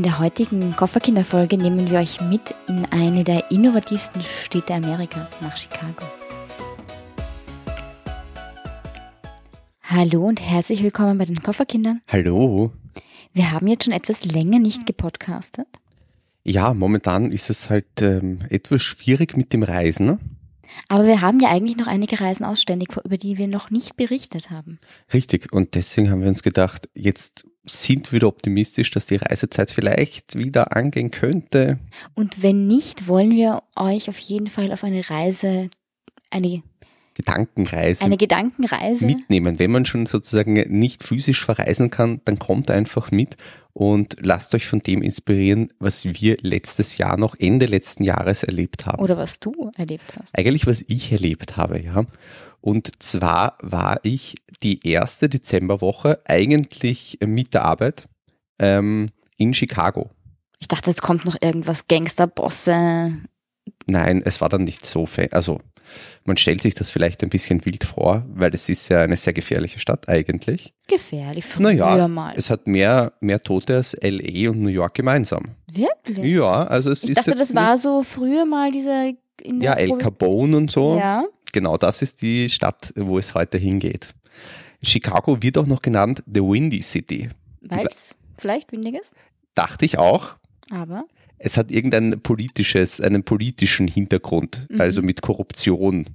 In der heutigen Kofferkinderfolge nehmen wir euch mit in eine der innovativsten Städte Amerikas, nach Chicago. Hallo und herzlich willkommen bei den Kofferkindern. Hallo. Wir haben jetzt schon etwas länger nicht gepodcastet. Ja, momentan ist es halt ähm, etwas schwierig mit dem Reisen. Ne? Aber wir haben ja eigentlich noch einige Reisen ausständig, über die wir noch nicht berichtet haben. Richtig, und deswegen haben wir uns gedacht, jetzt sind wir wieder optimistisch, dass die Reisezeit vielleicht wieder angehen könnte. Und wenn nicht, wollen wir euch auf jeden Fall auf eine Reise, eine Gedankenreise, eine Gedankenreise mitnehmen. Wenn man schon sozusagen nicht physisch verreisen kann, dann kommt einfach mit und lasst euch von dem inspirieren, was wir letztes Jahr noch Ende letzten Jahres erlebt haben. Oder was du erlebt hast. Eigentlich, was ich erlebt habe, ja. Und zwar war ich die erste Dezemberwoche eigentlich mit der Arbeit ähm, in Chicago. Ich dachte, jetzt kommt noch irgendwas Gangsterbosse. Nein, es war dann nicht so, also man stellt sich das vielleicht ein bisschen wild vor, weil es ist ja eine sehr gefährliche Stadt eigentlich. Gefährlich, früher naja, mal. Es hat mehr, mehr Tote als LA und New York gemeinsam. Wirklich? Ja, also es ich ist. dachte, jetzt das war so früher mal diese. Ja, El Capone und so. Ja. Genau, das ist die Stadt, wo es heute hingeht. Chicago wird auch noch genannt The Windy City. Weil es vielleicht windig ist. Dachte ich auch. Aber Es hat irgendein politisches, einen politischen Hintergrund, Mhm. also mit Korruption.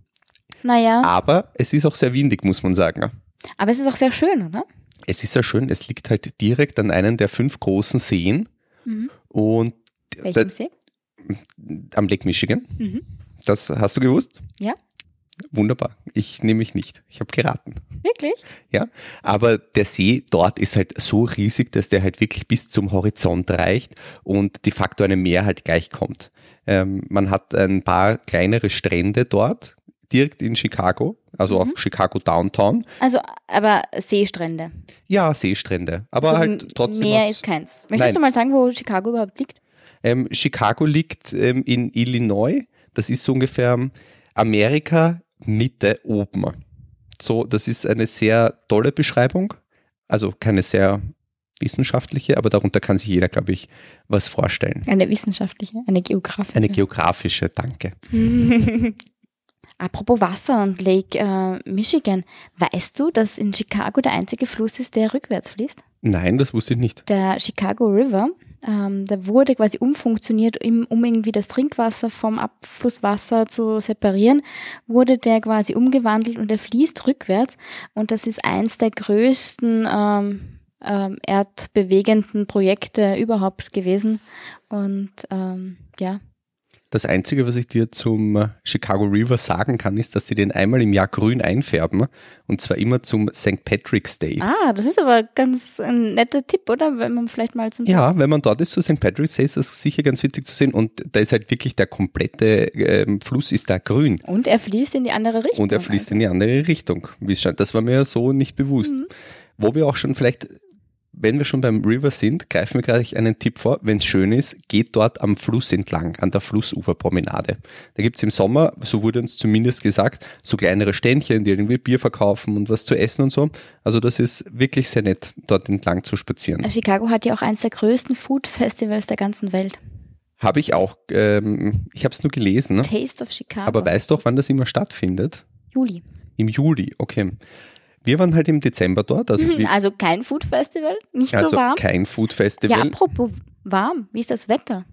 naja, Aber es ist auch sehr windig, muss man sagen. aber es ist auch sehr schön, oder? Es ist sehr schön, es liegt halt direkt an einem der fünf großen Seen Mhm. und Welchem See? am Lake Michigan. Mhm. Das hast du gewusst? Ja. Wunderbar. Ich nehme mich nicht. Ich habe geraten. Wirklich? Ja, aber der See dort ist halt so riesig, dass der halt wirklich bis zum Horizont reicht und de facto einem Meer halt gleichkommt. Ähm, man hat ein paar kleinere Strände dort, direkt in Chicago, also auch Chicago Downtown. Also, aber Seestrände. Ja, Seestrände, aber Also halt trotzdem. Meer ist keins. Möchtest Nein. du mal sagen, wo Chicago überhaupt liegt? Ähm, Chicago liegt ähm, in Illinois. Das ist so ungefähr Amerika Mitte oben. So, das ist eine sehr tolle Beschreibung. Also keine sehr wissenschaftliche, aber darunter kann sich jeder, glaube ich, was vorstellen. Eine wissenschaftliche, eine geografische. Eine geografische, danke. Apropos Wasser und Lake äh, Michigan. Weißt du, dass in Chicago der einzige Fluss ist, der rückwärts fließt? Nein, das wusste ich nicht. Der Chicago River, ähm, der wurde quasi umfunktioniert, um irgendwie das Trinkwasser vom Abflusswasser zu separieren, wurde der quasi umgewandelt und der fließt rückwärts. Und das ist eins der größten ähm, ähm, erdbewegenden Projekte überhaupt gewesen. Und ähm, ja, Das Einzige, was ich dir zum äh, Chicago River sagen kann, ist, dass sie den einmal im Jahr grün einfärben und zwar immer zum St. Patrick's Day. Ah, das ist aber ganz ein netter Tipp, oder? Wenn man vielleicht mal zum Ja, wenn man dort ist zu St. Patrick's Day, ist das sicher ganz witzig zu sehen und da ist halt wirklich der komplette ähm, Fluss ist da grün Und er fließt in die andere Richtung. und er fließt in die andere Richtung. Wie es scheint. Das war mir so nicht bewusst. Wo wir auch schon vielleicht, wenn wir schon beim River sind, greifen wir gleich einen Tipp vor. Wenn es schön ist, geht dort am Fluss entlang, an der Flussuferpromenade. Da gibt's im Sommer, so wurde uns zumindest gesagt, so kleinere Ständchen, die irgendwie Bier verkaufen und was zu essen und so. Also das ist wirklich sehr nett, dort entlang zu spazieren. Äh, Chicago hat ja auch eines der größten Food Festivals der ganzen Welt. Habe ich auch, ähm, ich habe es nur gelesen, ne? Taste of Chicago. aber weißt doch, wann das immer stattfindet? Juli. Im Juli, okay. Wir waren halt im Dezember dort, also, wir, Also kein Food Festival, nicht also so warm. kein Food Ja, Festival. apropos warm, wie ist das Wetter?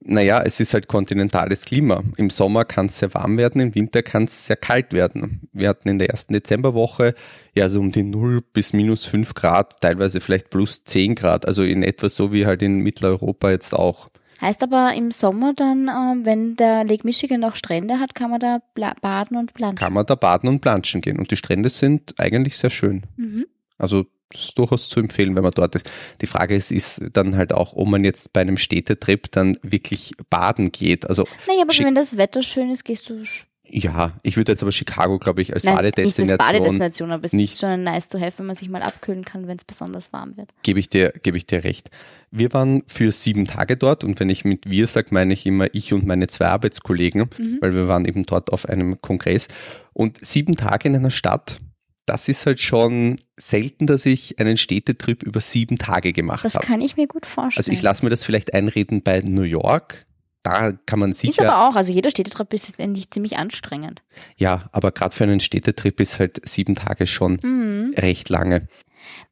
naja, es ist halt kontinentales Klima. Im Sommer kann es sehr warm werden, im Winter kann es sehr kalt werden. Wir hatten in der ersten Dezemberwoche ja so um die 0 bis minus 5 Grad, teilweise vielleicht plus 10 Grad, also in etwa so wie halt in Mitteleuropa jetzt auch. Heißt aber im Sommer dann, äh, wenn der Lake Michigan auch Strände hat, kann man da baden und planschen. Kann man da baden und planschen gehen. Und die Strände sind eigentlich sehr schön. Mhm. Also das ist durchaus zu empfehlen, wenn man dort ist. Die Frage ist, ist dann halt auch, ob man jetzt bei einem Städtetrip dann wirklich baden geht. Also Naja, aber wenn das Wetter schön ist, gehst du. Ja, ich würde jetzt aber Chicago, glaube ich, als Nein, nicht als Badedestination Badedestination, aber es nicht- ist schon ein nice to have, wenn man sich mal abkühlen kann, wenn es besonders warm wird. gebe ich dir, gebe ich dir recht. Wir waren für sieben Tage dort und wenn ich mit wir sage, meine ich immer ich und meine zwei Arbeitskollegen, weil wir waren eben dort auf einem Kongress und sieben Tage in einer Stadt, das ist halt schon selten, dass ich einen Städtetrip über sieben Tage gemacht habe. Das kann ich mir gut vorstellen. Also ich lasse mir das vielleicht einreden bei New York. Da kann man ist sicher. aber auch, also jeder Städtetrip ist finde ich, ziemlich anstrengend. Ja, aber gerade für einen Städtetrip ist halt sieben Tage schon Mhm. recht lange.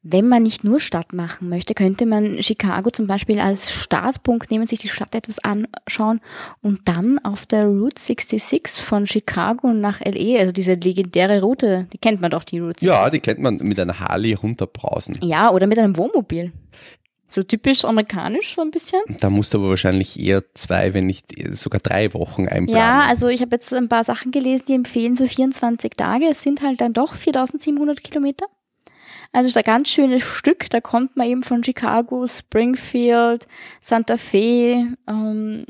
Wenn man nicht nur Stadt machen möchte, könnte man Chicago zum Beispiel als Startpunkt nehmen, sich die Stadt etwas anschauen und dann auf der Route 66 von Chicago nach LA, also diese legendäre Route, die kennt man doch, die Route 66. Ja, die kennt man mit einer Harley runterbrausen. Ja, oder mit einem Wohnmobil. So typisch amerikanisch, so ein bisschen. Da musst du aber wahrscheinlich eher zwei, wenn nicht sogar drei Wochen einplanen. Ja, also ich habe jetzt ein paar Sachen gelesen, die empfehlen so 24 Tage. Es sind halt dann doch 4700 Kilometer. Also ist ein ganz schönes Stück. Da kommt man eben von Chicago, Springfield, Santa Fe, ähm,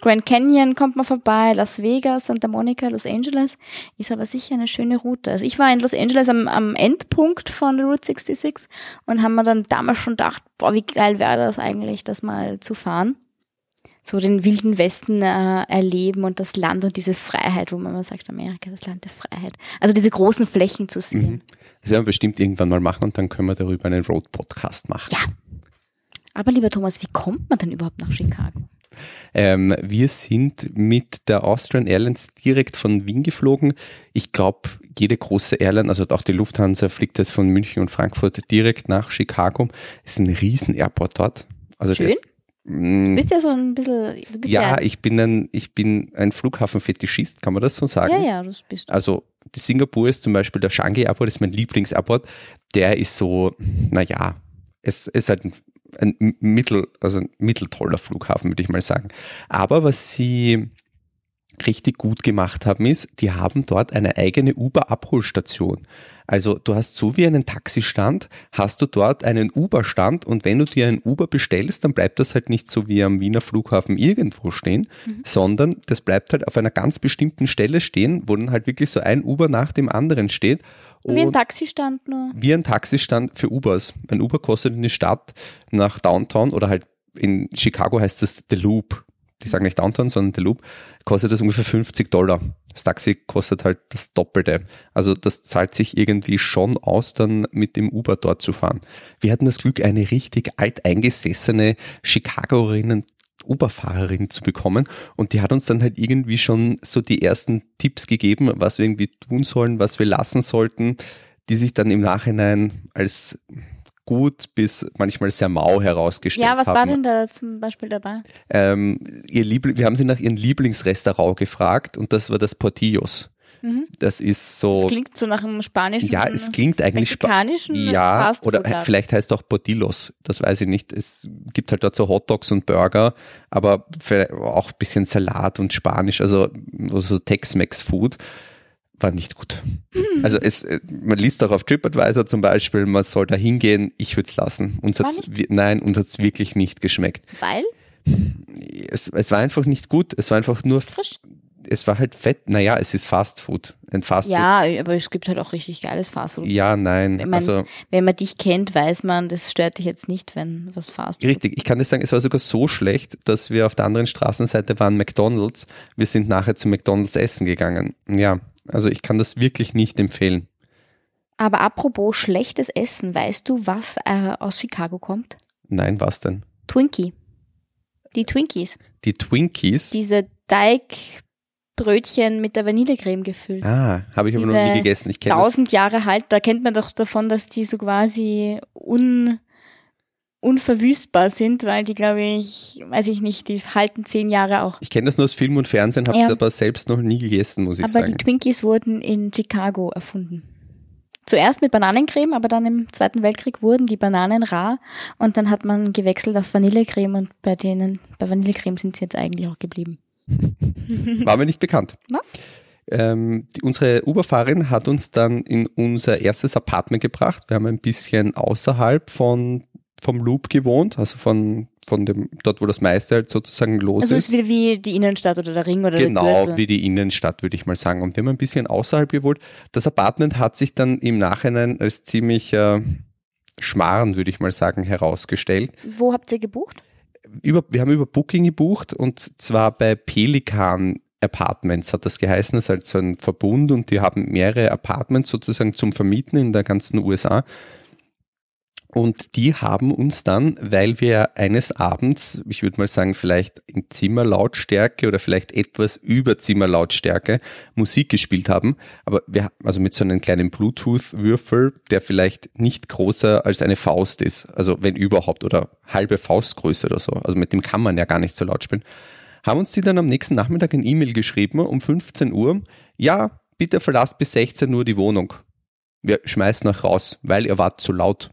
Grand Canyon kommt man vorbei, Las Vegas, Santa Monica, Los Angeles. Ist aber sicher eine schöne Route. Also ich war in Los Angeles am, am Endpunkt von der Route 66 und haben mir dann damals schon gedacht, boah, wie geil wäre das eigentlich, das mal zu fahren so den wilden Westen äh, erleben und das Land und diese Freiheit, wo man immer sagt, Amerika, das Land der Freiheit. Also diese großen Flächen zu sehen. Das werden wir bestimmt irgendwann mal machen und dann können wir darüber einen Road-Podcast machen. Ja. Aber lieber Thomas, wie kommt man denn überhaupt nach Chicago? Ähm, wir sind mit der Austrian Airlines direkt von Wien geflogen. Ich glaube, jede große Airline, also auch die Lufthansa, fliegt jetzt von München und Frankfurt direkt nach Chicago. Es ist ein riesen Airport dort. Also Schön. ist- Mm, Du bist ja so ein bisschen, ja, ja, ich bin ein, ich bin ein Flughafenfetischist, kann man das so sagen? ja, ja, das bist du. Also die Singapur ist zum Beispiel der Changi Airport, ist mein Lieblingsairport. Der ist so, naja, es ist halt ein, ein mittel, also ein mitteltoller Flughafen, würde ich mal sagen. Aber was sie richtig gut gemacht haben, ist, die haben dort eine eigene Uber-Abholstation. Also du hast so wie einen Taxistand, hast du dort einen Uber-Stand und wenn du dir einen Uber bestellst, dann bleibt das halt nicht so wie am Wiener Flughafen irgendwo stehen, sondern das bleibt halt auf einer ganz bestimmten Stelle stehen, wo dann halt wirklich so ein Uber nach dem anderen steht. Wie ein Taxistand nur. wie ein Taxistand für Ubers. Ein Uber kostet in die Stadt nach Downtown oder halt in Chicago heißt das The Loop. Die sagen nicht Downtown, sondern The Loop. Kostet das ungefähr 50 Dollar. Das Taxi kostet halt das Doppelte. Also das zahlt sich irgendwie schon aus, dann mit dem Uber dort zu fahren. Wir hatten das Glück, eine richtig alteingesessene Chicagoerinnen Uberfahrerin zu bekommen und die hat uns dann halt irgendwie schon so die ersten Tipps gegeben, was wir irgendwie tun sollen, was wir lassen sollten, die sich dann im Nachhinein als gut bis manchmal sehr mau herausgestellt Ja, was haben. war denn da zum Beispiel dabei? Ähm, ihr Liebl wir haben sie nach ihrem Lieblingsrestaurant gefragt und das war das Portillos. Mhm. Das ist so. Das klingt so nach einem spanischen, ja, es klingt eigentlich Spa mexikanischen Ja, oder vielleicht heißt auch Portillos, das weiß ich nicht. Es gibt halt dort so Hotdogs und Burger, aber auch ein bisschen Salat und Spanisch, also so Tex-Mex-Food. War nicht gut. Hm. Also es, äh, man liest auch auf TripAdvisor zum Beispiel, man soll da hingehen, ich würde es lassen. Uns hat's, nein, uns hat es wirklich nicht geschmeckt. Weil? Es, es war einfach nicht gut, es war einfach nur, Frisch. es war halt fett. Naja, es ist Fast Food. Ein Fast Food. Ja, aber es gibt halt auch richtig geiles Fastfood. Ja, nein. Ich mein, also Wenn man dich kennt, weiß man, das stört dich jetzt nicht, wenn was Fastfood Richtig, ich kann dir sagen, es war sogar so schlecht, dass wir auf der anderen Straßenseite waren McDonalds. Wir sind nachher zu McDonalds essen gegangen. Ja, also ich kann das wirklich nicht empfehlen. Aber apropos schlechtes Essen, weißt du, was äh, aus Chicago kommt? Nein, was denn? Twinkie. Die Twinkies. Die Twinkies. Diese Teigbrötchen mit der Vanillecreme gefüllt. ah, habe ich aber noch Diese nie gegessen. Ich kenne das. Tausend Jahre alt, da kennt man doch davon, dass die so quasi un, unverwüstbar sind, weil die, glaube ich, weiß ich nicht, die halten zehn Jahre auch. Ich kenne das nur aus Film und Fernsehen, habe es Ja. aber selbst noch nie gegessen, muss ich Aber die sagen. Twinkies wurden in Chicago erfunden. Zuerst mit Bananencreme, aber dann im Zweiten Weltkrieg wurden die Bananen rar und dann hat man gewechselt auf Vanillecreme und bei denen, bei Vanillecreme sind sie jetzt eigentlich auch geblieben. War mir nicht bekannt. Na? Ähm, die, unsere Uberfahrerin hat uns dann in unser erstes Apartment gebracht. Wir haben ein bisschen außerhalb von, vom Loop gewohnt, also von, von dem, dort, wo das meiste halt sozusagen los Also ist. ist wieder wie die Innenstadt oder der Ring oder der Genau, Gürtel. wie die Innenstadt, würde ich mal sagen. Und wir haben ein bisschen außerhalb gewohnt. Das Apartment hat sich dann im Nachhinein als ziemlich äh, Schmarrn, würde ich mal sagen, herausgestellt. Wo habt ihr gebucht? Über, wir haben über Booking gebucht und zwar bei Pelikan Apartments hat das geheißen. Das ist halt so ein Verbund und die haben mehrere Apartments sozusagen zum Vermieten in der ganzen USA. Und die haben uns dann, weil wir eines Abends, ich würde mal sagen, vielleicht in Zimmerlautstärke oder vielleicht etwas über Zimmerlautstärke Musik gespielt haben, aber wir, also mit so einem kleinen Bluetooth-Würfel, der vielleicht nicht größer als eine Faust ist, also wenn überhaupt, oder halbe Faustgröße oder so, also mit dem kann man ja gar nicht so laut spielen, haben uns die dann am nächsten Nachmittag ein E-Mail geschrieben um 15 Uhr, ja, bitte verlasst bis 16 Uhr die Wohnung. Wir schmeißen euch raus, weil ihr wart zu laut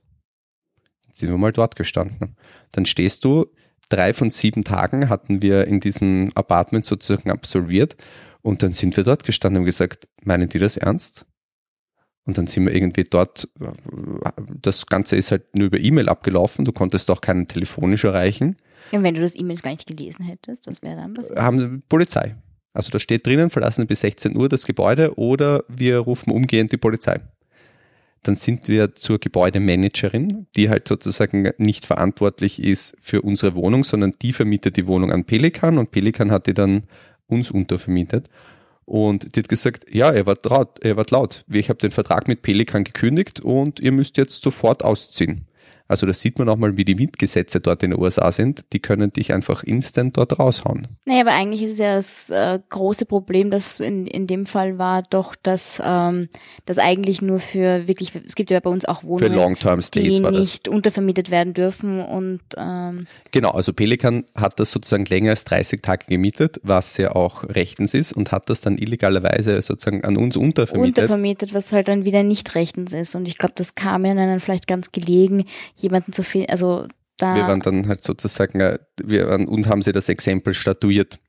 sind wir mal dort gestanden. Dann stehst du, drei von sieben Tagen hatten wir in diesem Apartment sozusagen absolviert und dann sind wir dort gestanden und gesagt, meinen die das ernst? Und dann sind wir irgendwie dort, das Ganze ist halt nur über E-Mail abgelaufen, du konntest auch keinen telefonisch erreichen. Und wenn du das E-Mails gar nicht gelesen hättest, was wäre dann passiert? Haben Polizei. Also da steht drinnen, verlassen bis 16 Uhr das Gebäude oder wir rufen umgehend die Polizei dann sind wir zur Gebäudemanagerin, die halt sozusagen nicht verantwortlich ist für unsere Wohnung, sondern die vermietet die Wohnung an Pelikan und Pelikan hat die dann uns untervermietet. Und die hat gesagt, ja, er war laut, er war laut. Ich habe den Vertrag mit Pelikan gekündigt und ihr müsst jetzt sofort ausziehen. Also da sieht man auch mal, wie die Mietgesetze dort in den USA sind. Die können dich einfach instant dort raushauen. Naja, aber eigentlich ist ja das äh, große Problem, das in, in dem Fall war doch, dass ähm, das eigentlich nur für wirklich, es gibt ja bei uns auch Wohnungen, für Long-Term Stays die nicht untervermietet werden dürfen und ähm, Genau, also Pelikan hat das sozusagen länger als 30 Tage gemietet, was ja auch rechtens ist und hat das dann illegalerweise sozusagen an uns untervermietet. Untervermietet, was halt dann wieder nicht rechtens ist und ich glaube, das kam ja dann vielleicht ganz gelegen, jemanden zu finden, also da. Wir waren dann halt sozusagen, äh, wir waren, und haben sie das Exempel statuiert.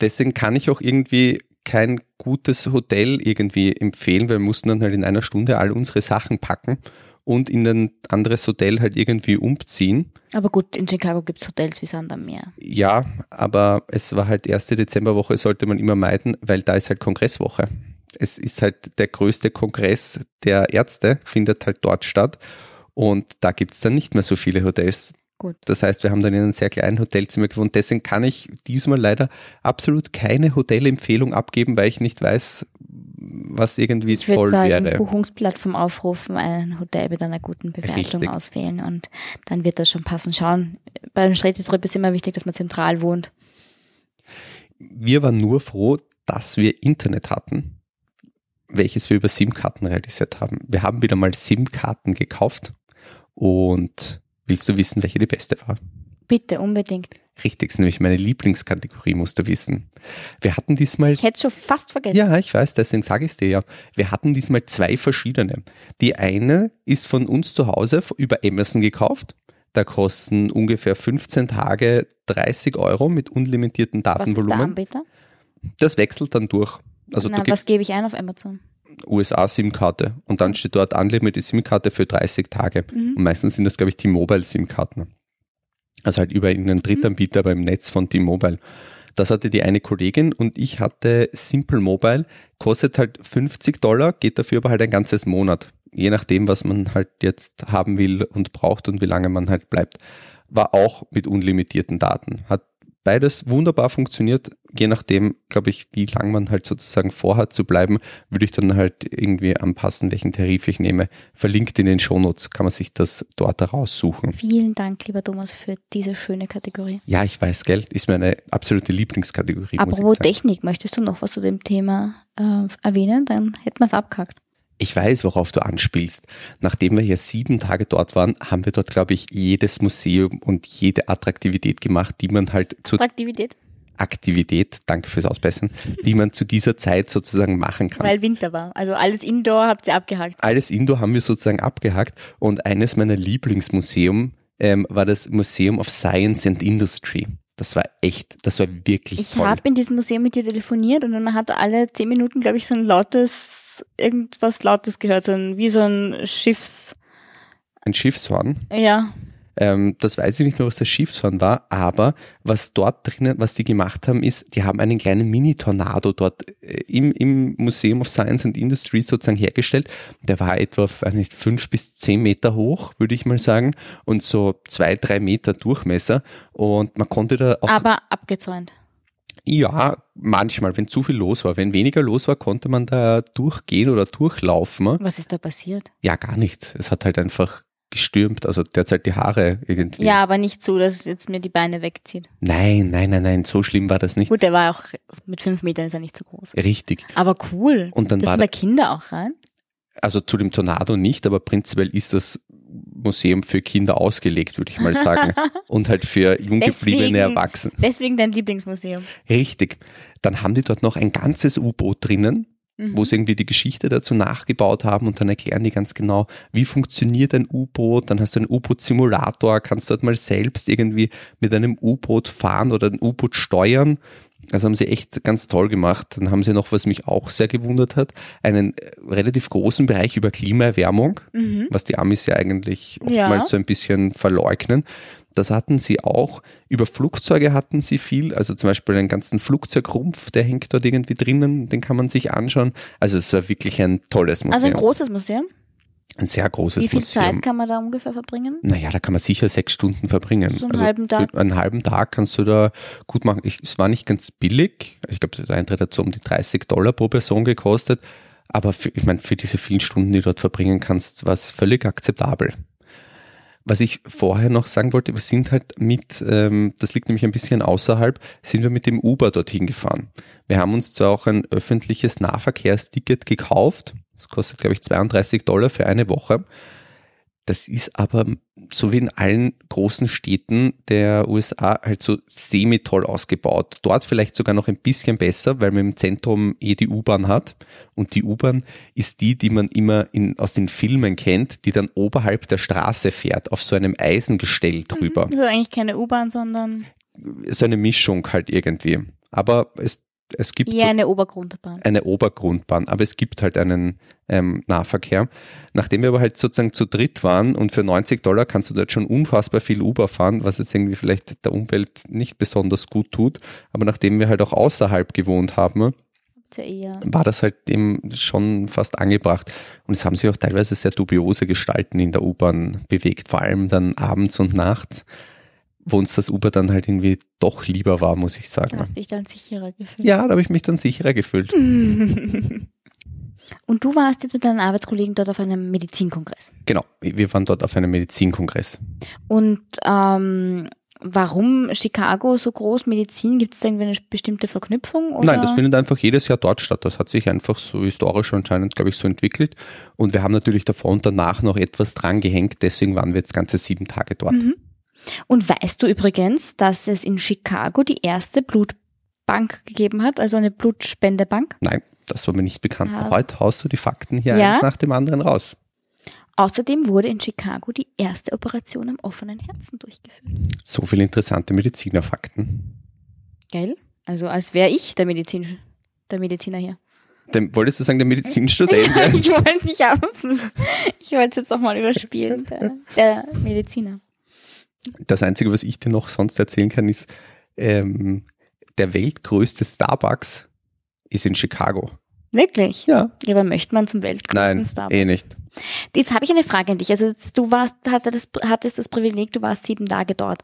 Deswegen kann ich auch irgendwie kein gutes Hotel irgendwie empfehlen, weil wir mussten dann halt in einer Stunde all unsere Sachen packen und in ein anderes Hotel halt irgendwie umziehen. Aber gut, in Chicago gibt es Hotels wie Sand am Meer. Ja, aber es war halt erste Dezemberwoche, sollte man immer meiden, weil da ist halt Kongresswoche. Es ist halt der größte Kongress der Ärzte, findet halt dort statt. Und da gibt es dann nicht mehr so viele Hotels. Gut. Das heißt, wir haben dann in einem sehr kleinen Hotelzimmer gewohnt. Deswegen kann ich diesmal leider absolut keine Hotelempfehlung abgeben, weil ich nicht weiß, was irgendwie ich voll sagen, wäre. Buchungsplattform aufrufen, ein Hotel mit einer guten Bewertung Richtig. auswählen und dann wird das schon passen. Schauen, bei einem Städtetrip ist immer wichtig, dass man zentral wohnt. Wir waren nur froh, dass wir Internet hatten, welches wir über SIM-Karten realisiert haben. Wir haben wieder mal SIM-Karten gekauft und willst du wissen, welche die beste war? Bitte, unbedingt. Richtig, ist nämlich meine Lieblingskategorie, musst du wissen. Wir hatten diesmal Ich hätte es schon fast vergessen. Ja, ich weiß, deswegen sage ich es dir ja. Wir hatten diesmal zwei verschiedene. Die eine ist von uns zu Hause über Amazon gekauft. Da kosten ungefähr 15 Tage 30 Euro mit unlimitiertem was ist der Datenvolumen. Anbieter? Das wechselt dann durch. Also Na, was gebe ich ein auf Amazon? USA-SIM-Karte und dann steht dort Unlimited SIM-Karte für 30 Tage. Mhm. Und meistens sind das, glaube ich, T-Mobile-SIM-Karten. Also halt über einen Drittanbieter beim Netz von T-Mobile. Das hatte die eine Kollegin und ich hatte Simple Mobile, kostet halt 50 Dollar, geht dafür aber halt ein ganzes Monat. Je nachdem, was man halt jetzt haben will und braucht und wie lange man halt bleibt. War auch mit unlimitierten Daten. Hat beides wunderbar funktioniert. Je nachdem, glaube ich, wie lang man halt sozusagen vorhat zu bleiben, würde ich dann halt irgendwie anpassen, welchen Tarif ich nehme. Verlinkt in den Shownotes kann man sich das dort heraussuchen. Vielen Dank, lieber Thomas, für diese schöne Kategorie. Ja, ich weiß, Geld ist meine absolute Lieblingskategorie. Apropos. Technik, möchtest du noch was zu dem Thema äh, erwähnen? Dann hätten wir es abgehakt. Ich weiß, worauf du anspielst. Nachdem wir hier sieben Tage dort waren, haben wir dort, glaube ich, jedes Museum und jede Attraktivität gemacht, die man halt zur Attraktivität, Aktivität, danke fürs Ausbessern, die man zu dieser Zeit sozusagen machen kann. weil Winter war. Also alles Indoor habt ihr abgehakt. Alles Indoor haben wir sozusagen abgehakt und eines meiner Lieblingsmuseum ähm, war das Museum of Science and Industry. Das war echt, das war wirklich Ich toll. habe in diesem Museum mit dir telefoniert und dann man hat alle zehn Minuten, glaube ich, so ein lautes, irgendwas Lautes gehört, so ein, wie so ein Schiffs, Ein Schiffshorn. ja, Ähm, das weiß ich nicht mehr, was das Schiffshorn war, aber was dort drinnen, was die gemacht haben, ist, die haben einen kleinen Mini-Tornado dort äh, im, im Museum of Science and Industry sozusagen hergestellt. Der war etwa, weiß nicht, fünf bis zehn Meter hoch, würde ich mal sagen, und so zwei, drei Meter Durchmesser. Und man konnte da auch aber abgezäunt. Ja, manchmal, wenn zu viel los war. Wenn weniger los war, konnte man da durchgehen oder durchlaufen. Was ist da passiert? Ja, gar nichts. Es hat halt einfach gestürmt, also derzeit die Haare irgendwie. Ja, aber nicht so, dass es jetzt mir die Beine wegzieht. Nein, nein, nein, nein, so schlimm war das nicht. Gut, der war auch mit fünf Metern ist er nicht so groß. Richtig. Aber cool. Und dann Dürfen war da Kinder auch rein? also zu dem Tornado nicht, aber prinzipiell ist das Museum für Kinder ausgelegt, würde ich mal sagen. Und halt für jung gebliebene Deswegen- Erwachsene. Deswegen dein Lieblingsmuseum. Richtig. Dann haben die dort noch ein ganzes U-Boot drinnen, Mhm. wo sie irgendwie die Geschichte dazu nachgebaut haben und dann erklären die ganz genau, wie funktioniert ein U-Boot. Dann hast du einen U-Boot-Simulator, kannst dort mal selbst irgendwie mit einem U-Boot fahren oder ein U-Boot steuern. Also haben sie echt ganz toll gemacht. Dann haben sie noch, was mich auch sehr gewundert hat, einen äh, relativ großen Bereich über Klimaerwärmung, Mhm. was die Amis ja eigentlich oftmals Ja. so ein bisschen verleugnen. Das hatten sie auch. Über Flugzeuge hatten sie viel, also zum Beispiel einen ganzen Flugzeugrumpf, der hängt dort irgendwie drinnen, den kann man sich anschauen. Also es war wirklich ein tolles Museum. Also ein großes Museum. Ein sehr großes Wie viel Museum. Zeit kann man da ungefähr verbringen? Naja, da kann man sicher sechs Stunden verbringen. So einen halben Tag? Einen halben Tag kannst du da gut machen. Ich, es war nicht ganz billig. Ich glaube, der Eintritt hat so um die 30 Dollar pro Person gekostet. Aber für, ich meine, für diese vielen Stunden, die du dort verbringen kannst, war es völlig akzeptabel. Was ich vorher noch sagen wollte, wir sind halt mit, ähm, das liegt nämlich ein bisschen außerhalb, sind wir mit dem Uber dorthin gefahren. Wir haben uns zwar auch ein öffentliches Nahverkehrsticket gekauft. Das kostet, glaube ich, 32 Dollar für eine Woche. Das ist aber so wie in allen großen Städten der USA halt so semi-toll ausgebaut. Dort vielleicht sogar noch ein bisschen besser, weil man im Zentrum eh die U-Bahn hat. Und die U-Bahn ist die, die man immer in, aus den Filmen kennt, die dann oberhalb der Straße fährt, auf so einem Eisengestell drüber. Also eigentlich keine U-Bahn, sondern So eine Mischung halt irgendwie. Aber es, es gibt so eine Obergrundbahn. eine Obergrundbahn, aber es gibt halt einen ähm, Nahverkehr. Nachdem wir aber halt sozusagen zu dritt waren und für 90 Dollar kannst du dort schon unfassbar viel Uber fahren, was jetzt irgendwie vielleicht der Umwelt nicht besonders gut tut, aber nachdem wir halt auch außerhalb gewohnt haben, ja war das halt dem schon fast angebracht. Und es haben sich auch teilweise sehr dubiose Gestalten in der U-Bahn bewegt, vor allem dann abends und nachts, wo uns das Uber dann halt irgendwie doch lieber war, muss ich sagen. Hast dich dann sicherer gefühlt. Ja, da habe ich mich dann sicherer gefühlt. Und du warst jetzt mit deinen Arbeitskollegen dort auf einem Medizinkongress. Genau, wir waren dort auf einem Medizinkongress. Und ähm, warum Chicago so groß Medizin? Gibt es da irgendwie eine bestimmte Verknüpfung? Oder? Nein, das findet einfach jedes Jahr dort statt. Das hat sich einfach so historisch anscheinend, glaube ich, so entwickelt. Und wir haben natürlich davor und danach noch etwas dran gehängt. Deswegen waren wir jetzt ganze sieben Tage dort. Mhm. Und weißt du übrigens, dass es in Chicago die erste Blutbank gegeben hat, also eine Blutspendebank? Nein, das war mir nicht bekannt. Ah. Heute haust du die Fakten hier Ja? nach dem anderen raus. Außerdem wurde in Chicago die erste Operation am offenen Herzen durchgeführt. So viele interessante Medizinerfakten. Geil? Also als wäre ich der, Medizin, der Mediziner hier. Dann wolltest du sagen, der Medizinstudent? Ich wollte nicht abends. Ich wollte es jetzt nochmal überspielen. Der, der Mediziner. Das Einzige, was ich dir noch sonst erzählen kann, ist, ähm, der weltgrößte Starbucks ist in Chicago. Wirklich? Ja. Ja, aber möchte man zum weltgrößten Nein, Starbucks? eh nicht. Jetzt habe ich eine Frage an dich. Also jetzt, du warst, hatte das, hattest das Privileg, du warst sieben Tage dort.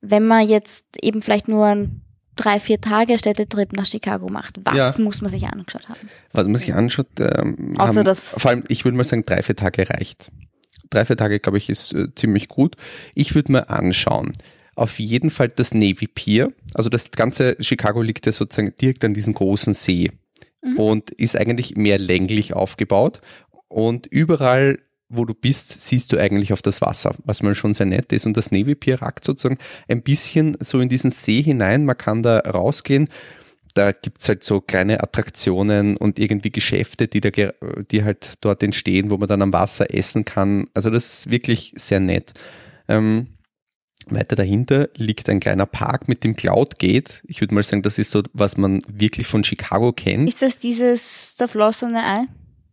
Wenn man jetzt eben vielleicht nur einen drei, vier Tage Städtetrip nach Chicago macht, was Ja. muss man sich angeschaut haben? Was man sich anschaut, ähm, Außer haben, das- vor allem, ich würde mal sagen, drei, vier Tage reicht. Drei, vier Tage, glaube ich, ist äh, ziemlich gut. Ich würde mir anschauen, auf jeden Fall das Navy Pier. Also das ganze Chicago liegt ja sozusagen direkt an diesem großen See und ist eigentlich mehr länglich aufgebaut. Und überall, wo du bist, siehst du eigentlich auf das Wasser, was mal schon sehr nett ist. Und das Navy Pier ragt sozusagen ein bisschen so in diesen See hinein. Man kann da rausgehen da gibt's halt so kleine Attraktionen und irgendwie Geschäfte, die, da, die halt dort entstehen, wo man dann am Wasser essen kann. Also das ist wirklich sehr nett. Ähm, weiter dahinter liegt ein kleiner Park mit dem Cloud Gate. Ich würde mal sagen, das ist so, was man wirklich von Chicago kennt. Ist das dieses zerflossene Ei?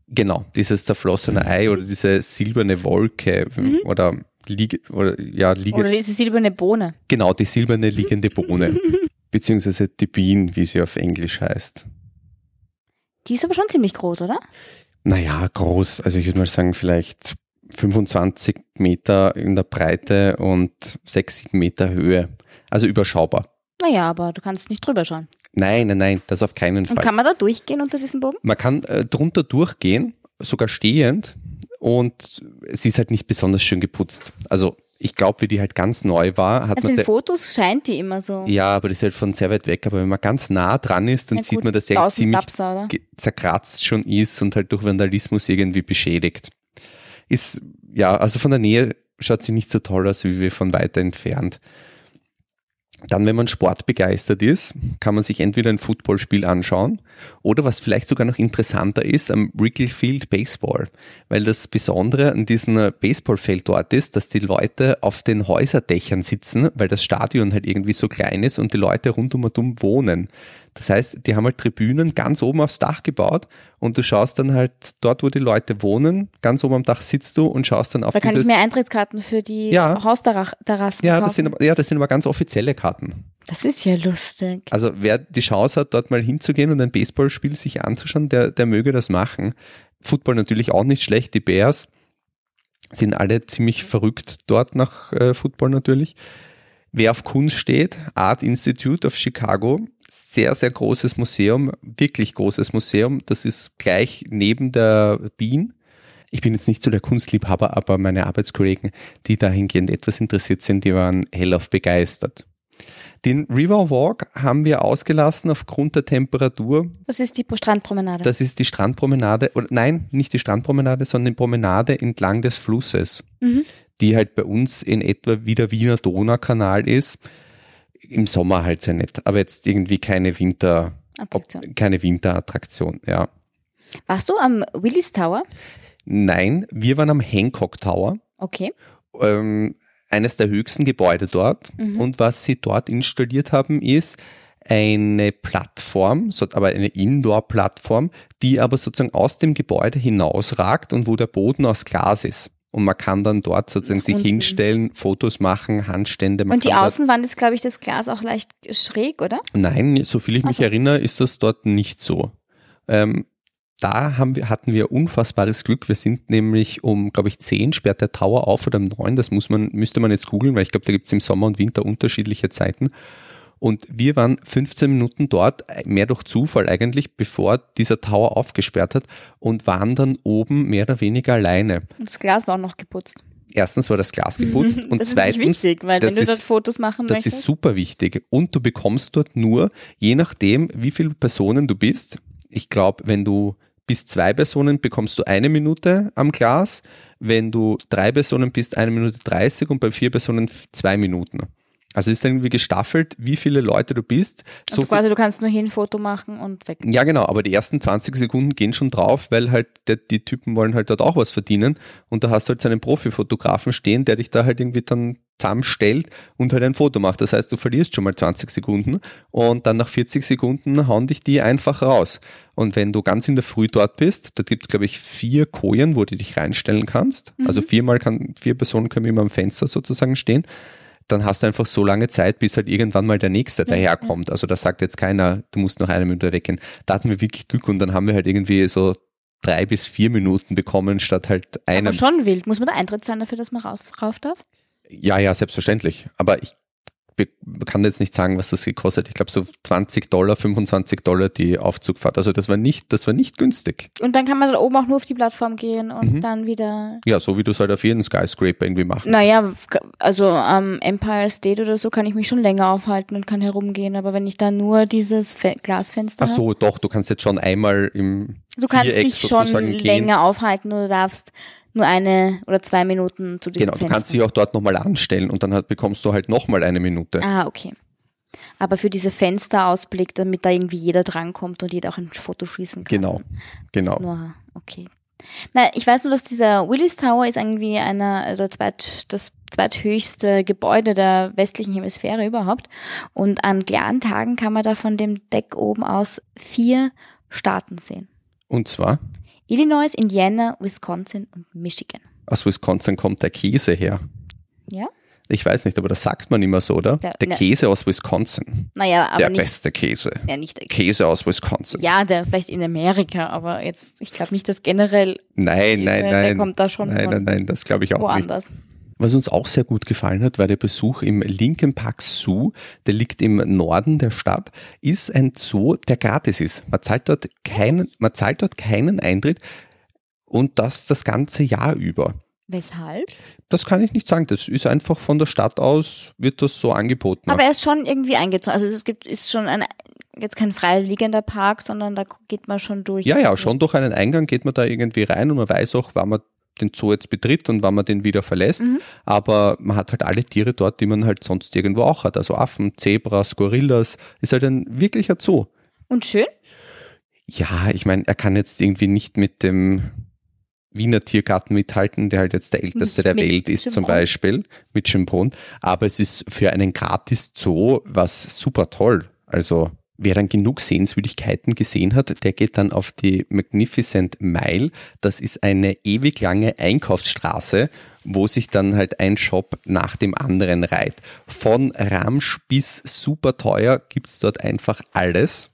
Genau, dieses zerflossene Ei oder diese silberne Wolke oder, liege, oder ja, liege, Oder diese silberne Bohne? genau, die silberne liegende Bohne. Beziehungsweise die Bean, wie sie auf Englisch heißt. Die ist aber schon ziemlich groß, oder? Naja, groß. Also ich würde mal sagen, vielleicht 25 Meter in der Breite und 6, 7 Meter Höhe. Also überschaubar. Naja, aber du kannst nicht drüber schauen. Nein, nein, nein, das auf keinen Fall. Und kann man da durchgehen unter diesem Boden? Man kann äh, drunter durchgehen, sogar stehend und sie ist halt nicht besonders schön geputzt. Also ich glaube, wie die halt ganz neu war, hat Auf man den Fotos scheint die immer so. ja, aber das ist halt von sehr weit weg. Aber wenn man ganz nah dran ist, dann Ja, sieht gut, man, dass 1000 ziemlich ge- zerkratzt schon ist und halt durch Vandalismus irgendwie beschädigt. Ist, ja, also von der Nähe schaut sie nicht so toll aus, wie wir von weiter entfernt. Dann, wenn man sportbegeistert ist, kann man sich entweder ein Footballspiel anschauen oder was vielleicht sogar noch interessanter ist, am Wrigley Field Baseball. Weil das Besondere an diesem Baseballfeld dort ist, dass die Leute auf den Häuserdächern sitzen, weil das Stadion halt irgendwie so klein ist und die Leute rund um und um wohnen. Das heißt, die haben halt Tribünen ganz oben aufs Dach gebaut und du schaust dann halt dort, wo die Leute wohnen, ganz oben am Dach sitzt du und schaust dann auf Da kann ich dieses... mir Eintrittskarten für die Ja. Hausterrassen ja, das sind, aber- ja, das sind aber ganz offizielle Karten. das ist ja lustig. Also wer die Chance hat, dort mal hinzugehen und ein Baseballspiel sich anzuschauen, der, der möge das machen. Football natürlich auch nicht schlecht. Die Bears sind alle ziemlich verrückt dort nach äh, Football natürlich. Wer auf Kunst steht, Art Institute of Chicago, sehr, sehr großes Museum, wirklich großes Museum. Das ist gleich neben der Bean. Ich bin jetzt nicht so der Kunstliebhaber, aber meine Arbeitskollegen, die dahingehend etwas interessiert sind, die waren hellauf begeistert. Den River Walk haben wir ausgelassen aufgrund der Temperatur. Das ist die Strandpromenade. Das ist die Strandpromenade, oder nein, nicht die Strandpromenade, sondern die Promenade entlang des Flusses, Mhm. die halt bei uns in etwa wie der Wiener Donaukanal ist. Im Sommer halt sehr nett, aber jetzt irgendwie keine Winter, Attraktion. keine Winterattraktion, ja. Warst du am Willis Tower? Nein, wir waren am Hancock Tower. Okay. ähm, eines der höchsten Gebäude dort. Mhm. Und was sie dort installiert haben, ist eine Plattform, aber eine Indoor-Plattform, die aber sozusagen aus dem Gebäude hinausragt und wo der Boden aus Glas ist. Und man kann dann dort sozusagen sich Unten. hinstellen, Fotos machen, Handstände. Man Und die Außenwand ist, glaube ich, das Glas auch leicht schräg, oder? Nein, so viel ich mich Ach so. erinnere, ist das dort nicht so. Ähm, da haben wir, hatten wir unfassbares Glück. Wir sind nämlich um, glaube ich, 10 sperrt der Tower auf oder um 9. Das muss man, müsste man jetzt googeln, weil ich glaube, da gibt es im Sommer und Winter unterschiedliche Zeiten. Und wir waren 15 Minuten dort, mehr durch Zufall eigentlich, bevor dieser Tower aufgesperrt hat und waren dann oben mehr oder weniger alleine. Und das Glas war auch noch geputzt. Erstens war das Glas geputzt und das ist zweitens, nicht wichtig, weil das wenn du ist- dort Fotos machen das möchtest. ist super wichtig. Und du bekommst dort nur, je nachdem, wie viele Personen du bist. Ich glaube, wenn du bis zwei Personen bekommst du eine Minute am Glas. Wenn du drei Personen bist, eine Minute 30 und bei vier Personen zwei Minuten. Also ist irgendwie gestaffelt, wie viele Leute du bist. also viel- quasi, du kannst nur hin, Foto machen und weg. ja, genau, aber die ersten 20 Sekunden gehen schon drauf, weil halt der, die Typen wollen halt dort auch was verdienen und da hast du halt so einen Profifotografen stehen, der dich da halt irgendwie dann zusammenstellt und halt ein Foto macht. Das heißt, du verlierst schon mal 20 Sekunden und dann nach 40 Sekunden hauen dich die einfach raus. Und wenn du ganz in der Früh dort bist, da gibt es, glaube ich, vier Kojen, wo du dich reinstellen kannst. Also viermal kann, vier Personen können immer am Fenster sozusagen stehen dann hast du einfach so lange Zeit, bis halt irgendwann mal der Nächste daherkommt. Also da sagt jetzt keiner, du musst noch eine Minute weggehen. Da hatten wir wirklich Glück und dann haben wir halt irgendwie so drei bis vier Minuten bekommen statt halt einer. Aber schon wild. Muss man da Eintritt sein dafür, dass man raus, rauf darf? Ja, ja, selbstverständlich. Aber ich be- kann jetzt nicht sagen, was das gekostet. hat. Ich glaube so 20 Dollar, 25 Dollar die Aufzugfahrt. Also das war nicht, das war nicht günstig. Und dann kann man da oben auch nur auf die Plattform gehen und Mhm. dann wieder. Ja, so wie du es halt auf jeden Skyscraper irgendwie machen. Naja, also am Empire State oder so kann ich mich schon länger aufhalten und kann herumgehen, aber wenn ich da nur dieses Fe Glasfenster Ach so, doch, du kannst jetzt schon einmal im du kannst Viereck dich schon länger aufhalten oder darfst nur eine oder zwei Minuten zu diesem Genau, du kannst dich auch dort nochmal anstellen und dann halt bekommst du halt nochmal eine Minute. Ah, okay. Aber für diese Fensterausblick, damit da irgendwie jeder drankommt und jeder auch ein Foto schießen kann. Genau, genau. Nur, okay. Na, ich weiß nur, dass dieser Willis Tower ist irgendwie einer, also zweit, das zweithöchste Gebäude der westlichen Hemisphäre überhaupt. Und an klaren Tagen kann man da von dem Deck oben aus vier Staaten sehen. Und zwar, Illinois, Indiana, Wisconsin und Michigan. aus Wisconsin kommt der Käse her. Ja? Ich weiß nicht, aber das sagt man immer so, oder? Der- Der, ne. Käse aus Wisconsin. Naja, aber der nicht, beste Käse. ja, nicht Käse aus Wisconsin. Ja, der vielleicht in Amerika, aber jetzt, ich glaube nicht, dass generell Nein, nein, der nein. kommt da schon Nein, von nein, nein, das glaube ich auch nicht. Was uns auch sehr gut gefallen hat, war der Besuch im Linken Park Zoo. Der liegt im Norden der Stadt, ist ein Zoo, der gratis ist. Man zahlt dort keinen, man zahlt dort keinen Eintritt und das das ganze Jahr über. Weshalb? Das kann ich nicht sagen. Das ist einfach von der Stadt aus, wird das so angeboten. Aber er ist schon irgendwie eingezogen. Also es gibt, ist schon ein, jetzt kein freiliegender Park, sondern da geht man schon durch. Ja, ja, schon durch einen Eingang geht man da irgendwie rein und man weiß auch, wann man den Zoo jetzt betritt und wann man den wieder verlässt. Mhm. Aber man hat halt alle Tiere dort, die man halt sonst irgendwo auch hat. Also Affen, Zebras, Gorillas. Ist halt ein wirklicher Zoo. Und schön? Ja, ich meine, er kann jetzt irgendwie nicht mit dem Wiener Tiergarten mithalten, der halt jetzt der älteste Nicht der mit Welt ist zum Schönbrunn. Beispiel, mit Schönbrunn. Aber es ist für einen Gratis-Zoo was super toll. Also wer dann genug Sehenswürdigkeiten gesehen hat, der geht dann auf die Magnificent Mile. Das ist eine ewig lange Einkaufsstraße, wo sich dann halt ein Shop nach dem anderen reiht. Von Ramsch bis super teuer gibt's dort einfach alles.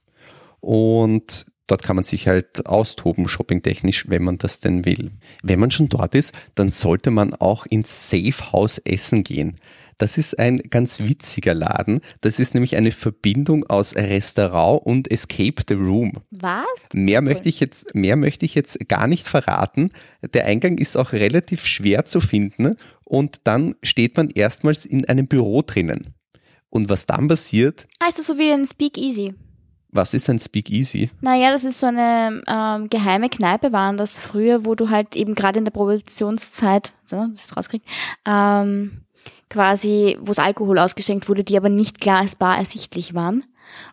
Und dort kann man sich halt austoben, shoppingtechnisch, wenn man das denn will. Wenn man schon dort ist, dann sollte man auch ins Safe House essen gehen. Das ist ein ganz witziger Laden. Das ist nämlich eine Verbindung aus Restaurant und Escape the Room. Was? Mehr möchte ich jetzt, mehr möchte ich jetzt gar nicht verraten. Der Eingang ist auch relativ schwer zu finden und dann steht man erstmals in einem Büro drinnen. Und was dann passiert, Heißt das so wie ein Speakeasy? was ist ein Speakeasy? Naja, das ist so eine ähm, geheime Kneipe, waren das früher, wo du halt eben gerade in der Prohibitionszeit, so, dass ich es rauskrieg, ähm, quasi, wo es Alkohol ausgeschenkt wurde, die aber nicht klar als Bar ersichtlich waren.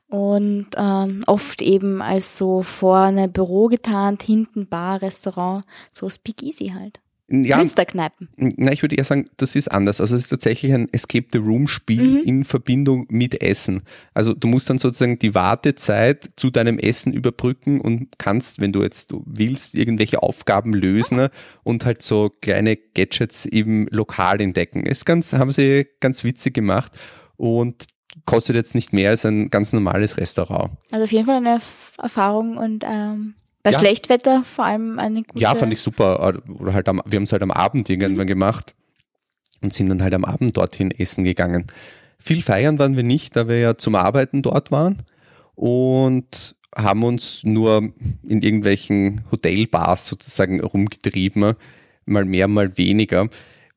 Und ähm, oft eben als so vorne Büro getarnt, hinten Bar, Restaurant, so Speakeasy halt. Ja, Flüsterkneipen. na, ich würde eher sagen, das ist anders. Also es ist tatsächlich ein Escape the Room Spiel in Verbindung mit Essen. Also du musst dann sozusagen die Wartezeit zu deinem Essen überbrücken und kannst, wenn du jetzt willst, irgendwelche Aufgaben lösen und halt so kleine Gadgets im Lokal entdecken. Ist ganz, haben sie ganz witzig gemacht und kostet jetzt nicht mehr als ein ganz normales Restaurant. Also auf jeden Fall eine Erfahrung und ähm, bei Ja. Schlechtwetter vor allem eine gute. Ja, fand ich super. Oder halt am, wir haben es halt am Abend irgendwann gemacht und sind dann halt am Abend dorthin essen gegangen. Viel feiern waren wir nicht, da wir ja zum Arbeiten dort waren und haben uns nur in irgendwelchen Hotelbars sozusagen rumgetrieben, mal mehr, mal weniger.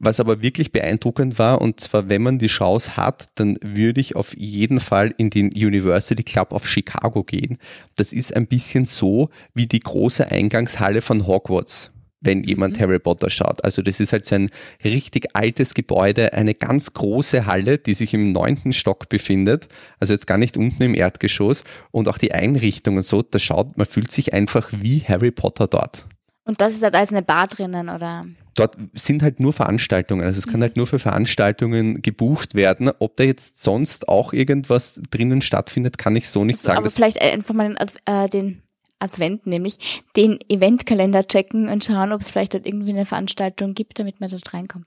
Was aber wirklich beeindruckend war, und zwar wenn man die Chance hat, dann würde ich auf jeden Fall in den University Club of Chicago gehen. Das ist ein bisschen so wie die große Eingangshalle von Hogwarts, wenn jemand Harry Potter schaut. Also das ist halt so ein richtig altes Gebäude, eine ganz große Halle, die sich im neunten Stock befindet. Also jetzt gar nicht unten im Erdgeschoss. Und auch die Einrichtung und so, da schaut, man fühlt sich einfach wie Harry Potter dort. Und das ist halt als eine Bar drinnen, oder? dort sind halt nur Veranstaltungen. Also es kann halt nur für Veranstaltungen gebucht werden. Ob da jetzt sonst auch irgendwas drinnen stattfindet, kann ich so nicht sagen. Aber vielleicht einfach mal den, äh, den Advent, nämlich den Eventkalender checken und schauen, ob es vielleicht dort irgendwie eine Veranstaltung gibt, damit man dort reinkommt.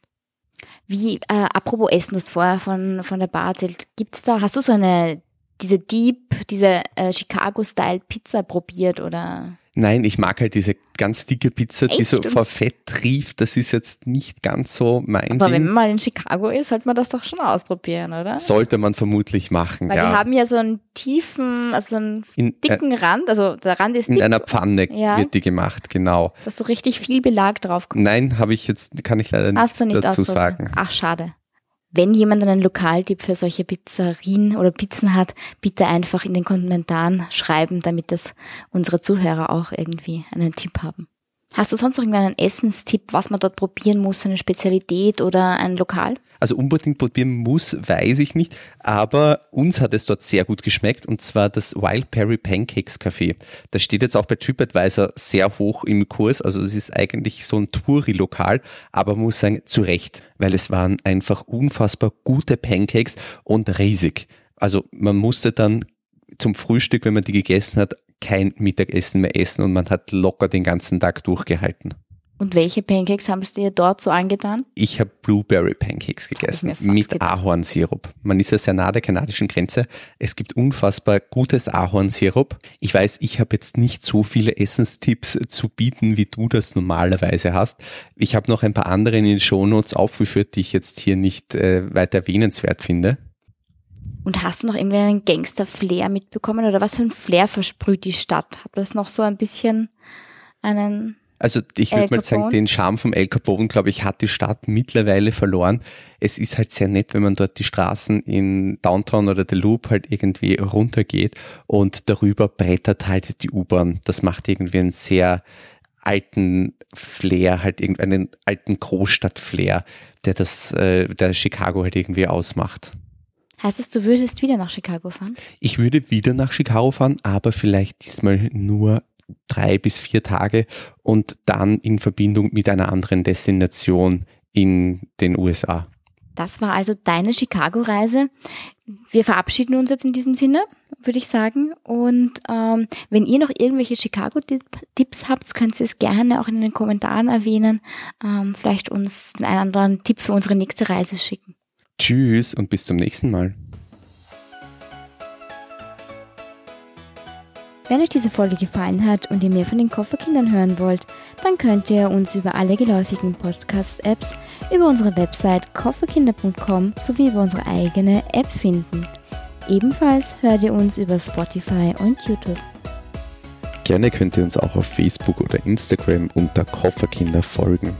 Wie, äh, apropos Essen, du hast vorher von, von der Bar erzählt, gibt's da, hast du so eine, diese Deep, diese äh, Chicago-Style Pizza probiert oder? Nein, ich mag halt diese ganz dicke Pizza, die Echt? so Und- vor Fett trieft. Das ist jetzt nicht ganz so mein Aber wenn Ding. man mal in Chicago ist, sollte man das doch schon ausprobieren, oder? Sollte man vermutlich machen, Weil ja. die haben ja so einen tiefen, also so einen in, äh, dicken Rand, also der Rand ist in dick, einer Pfanne Ja. wird die gemacht, genau. dass so richtig viel Belag drauf kommt. Nein, habe ich jetzt, kann ich leider nichts nicht dazu sagen. Ach, schade. Wenn jemand einen Lokaltipp für solche Pizzerien oder Pizzen hat, bitte einfach in den Kommentaren schreiben, damit das unsere Zuhörer auch irgendwie einen Tipp haben. Hast du sonst noch irgendeinen Essenstipp, was man dort probieren muss, eine Spezialität oder ein Lokal? Also unbedingt probieren muss, weiß ich nicht, aber uns hat es dort sehr gut geschmeckt und zwar das Wild Perry Pancakes Café. Das steht jetzt auch bei TripAdvisor sehr hoch im Kurs, also es ist eigentlich so ein Touri-Lokal, aber muss sagen, zu Recht, weil es waren einfach unfassbar gute Pancakes und riesig. Also man musste dann zum Frühstück, wenn man die gegessen hat, kein Mittagessen mehr essen und man hat locker den ganzen Tag durchgehalten. Und welche Pancakes haben es dir dort so angetan? Ich habe Blueberry Pancakes gegessen mit. Ahornsirup. Man ist ja sehr nah der kanadischen Grenze. Es gibt unfassbar gutes Ahornsirup. Ich weiß, ich habe jetzt nicht so viele Essenstipps zu bieten, wie du das normalerweise hast. Ich habe noch ein paar andere in den Shownotes aufgeführt, die ich jetzt hier nicht äh, weiter erwähnenswert finde. Und hast du noch irgendwie einen Gangster-Flair mitbekommen oder was für ein Flair versprüht die Stadt? Hat das noch so ein bisschen einen also ich würde mal sagen, den Charme vom El Capone, glaube ich, hat die Stadt mittlerweile verloren. Es ist halt sehr nett, wenn man dort die Straßen in Downtown oder der Loop halt irgendwie runtergeht und darüber brettert halt die U-Bahn. Das macht irgendwie einen sehr alten Flair, halt irgendeinen alten Großstadt-Flair, der das, äh, der Chicago halt irgendwie ausmacht. Heißt das, du würdest wieder nach Chicago fahren? Ich würde wieder nach Chicago fahren, aber vielleicht diesmal nur drei bis vier Tage und dann in Verbindung mit einer anderen Destination in den USA. Das war also deine Chicago-Reise. Wir verabschieden uns jetzt in diesem Sinne, würde ich sagen. Und ähm, wenn ihr noch irgendwelche Chicago-Tipps habt, könnt ihr es gerne auch in den Kommentaren erwähnen. Ähm, vielleicht uns einen anderen Tipp für unsere nächste Reise schicken. Tschüss und bis zum nächsten Mal. Wenn euch diese Folge gefallen hat und ihr mehr von den Kofferkindern hören wollt, dann könnt ihr uns über alle geläufigen Podcast-Apps, über unsere Website kofferkinder.com sowie über unsere eigene App finden. Ebenfalls hört ihr uns über Spotify und YouTube. Gerne könnt ihr uns auch auf Facebook oder Instagram unter Kofferkinder folgen.